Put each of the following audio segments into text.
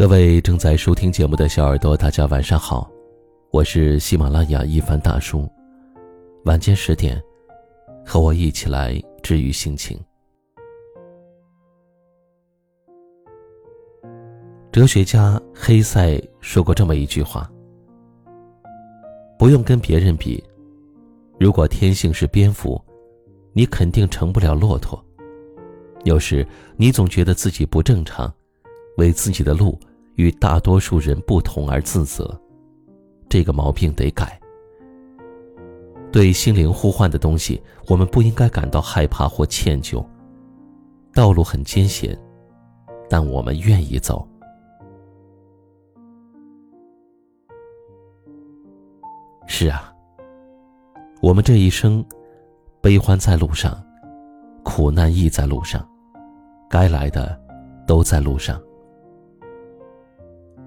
各位正在收听节目的小耳朵，大家晚上好，我是喜马拉雅一凡大叔。晚间十点，和我一起来治愈心情。哲学家黑塞说过这么一句话：“不用跟别人比，如果天性是蝙蝠，你肯定成不了骆驼。有时你总觉得自己不正常，为自己的路。”与大多数人不同而自责，这个毛病得改。对心灵呼唤的东西，我们不应该感到害怕或歉疚。道路很艰险，但我们愿意走。是啊，我们这一生，悲欢在路上，苦难亦在路上，该来的，都在路上。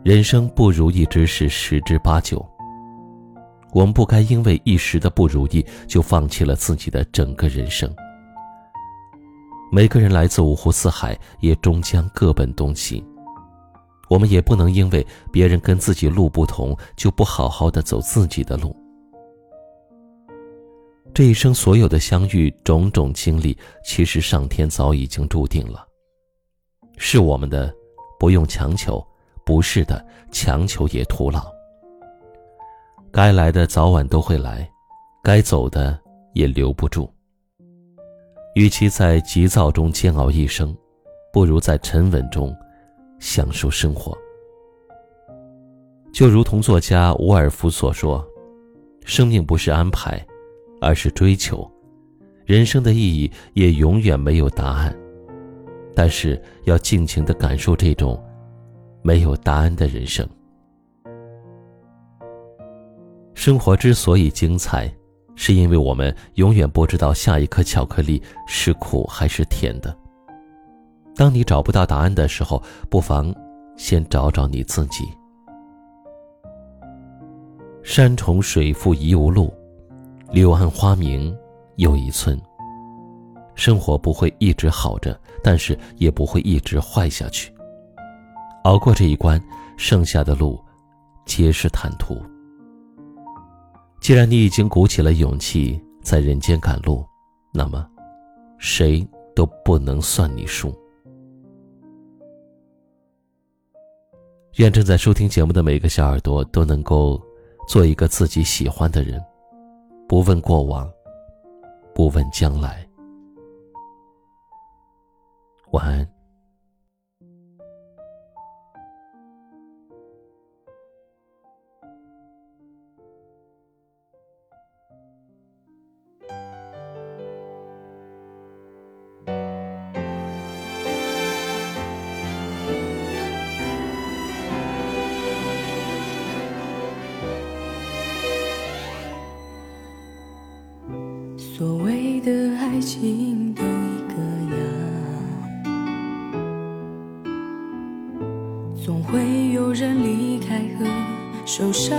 人生不如意之事十之八九。我们不该因为一时的不如意就放弃了自己的整个人生。每个人来自五湖四海，也终将各奔东西。我们也不能因为别人跟自己路不同，就不好好的走自己的路。这一生所有的相遇，种种经历，其实上天早已经注定了，是我们的，不用强求。不是的，强求也徒劳。该来的早晚都会来，该走的也留不住。与其在急躁中煎熬一生，不如在沉稳中享受生活。就如同作家伍尔夫所说：“生命不是安排，而是追求。人生的意义也永远没有答案，但是要尽情的感受这种。”没有答案的人生。生活之所以精彩，是因为我们永远不知道下一颗巧克力是苦还是甜的。当你找不到答案的时候，不妨先找找你自己。山重水复疑无路，柳暗花明又一村。生活不会一直好着，但是也不会一直坏下去。熬过这一关，剩下的路，皆是坦途。既然你已经鼓起了勇气在人间赶路，那么，谁都不能算你输。愿正在收听节目的每个小耳朵都能够做一个自己喜欢的人，不问过往，不问将来。晚安。所谓的爱情都一个样，总会有人离开和受伤。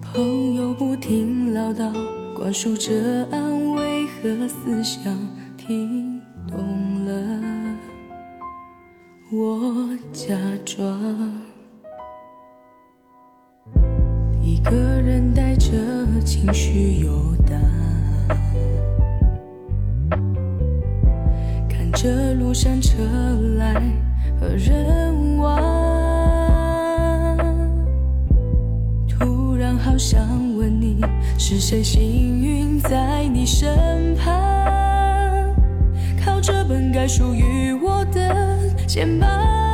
朋友不停唠叨，灌输着安慰和思想，听懂了，我假装。一个人带着情绪游荡，看着路上车来和人往，突然好想问你，是谁幸运在你身旁，靠着本该属于我的肩膀。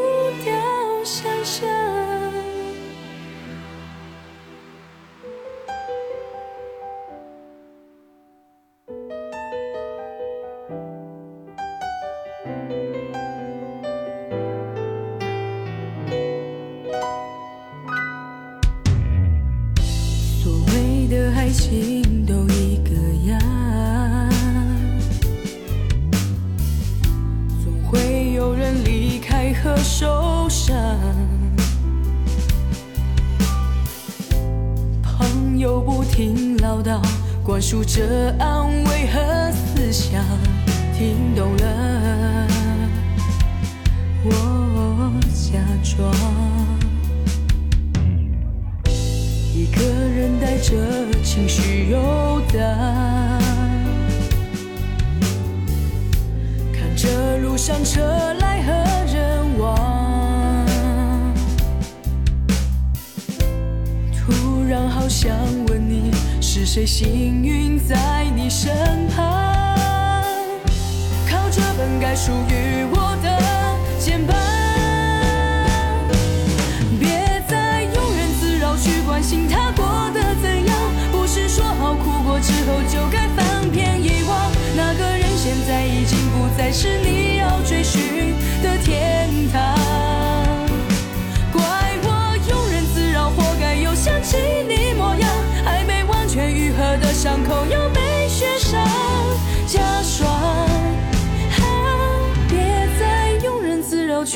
和受伤。朋友不停唠叨，灌输着安慰和思想，听懂了，我假装。一个人带着情绪游荡，看着路上车想问你，是谁幸运在你身旁，靠着本该属于我的肩膀。别再庸人自扰去关心他过得怎样，不是说好哭过之后就该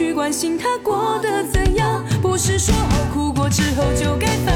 去关心他过得怎样，不是说好哭过之后就该放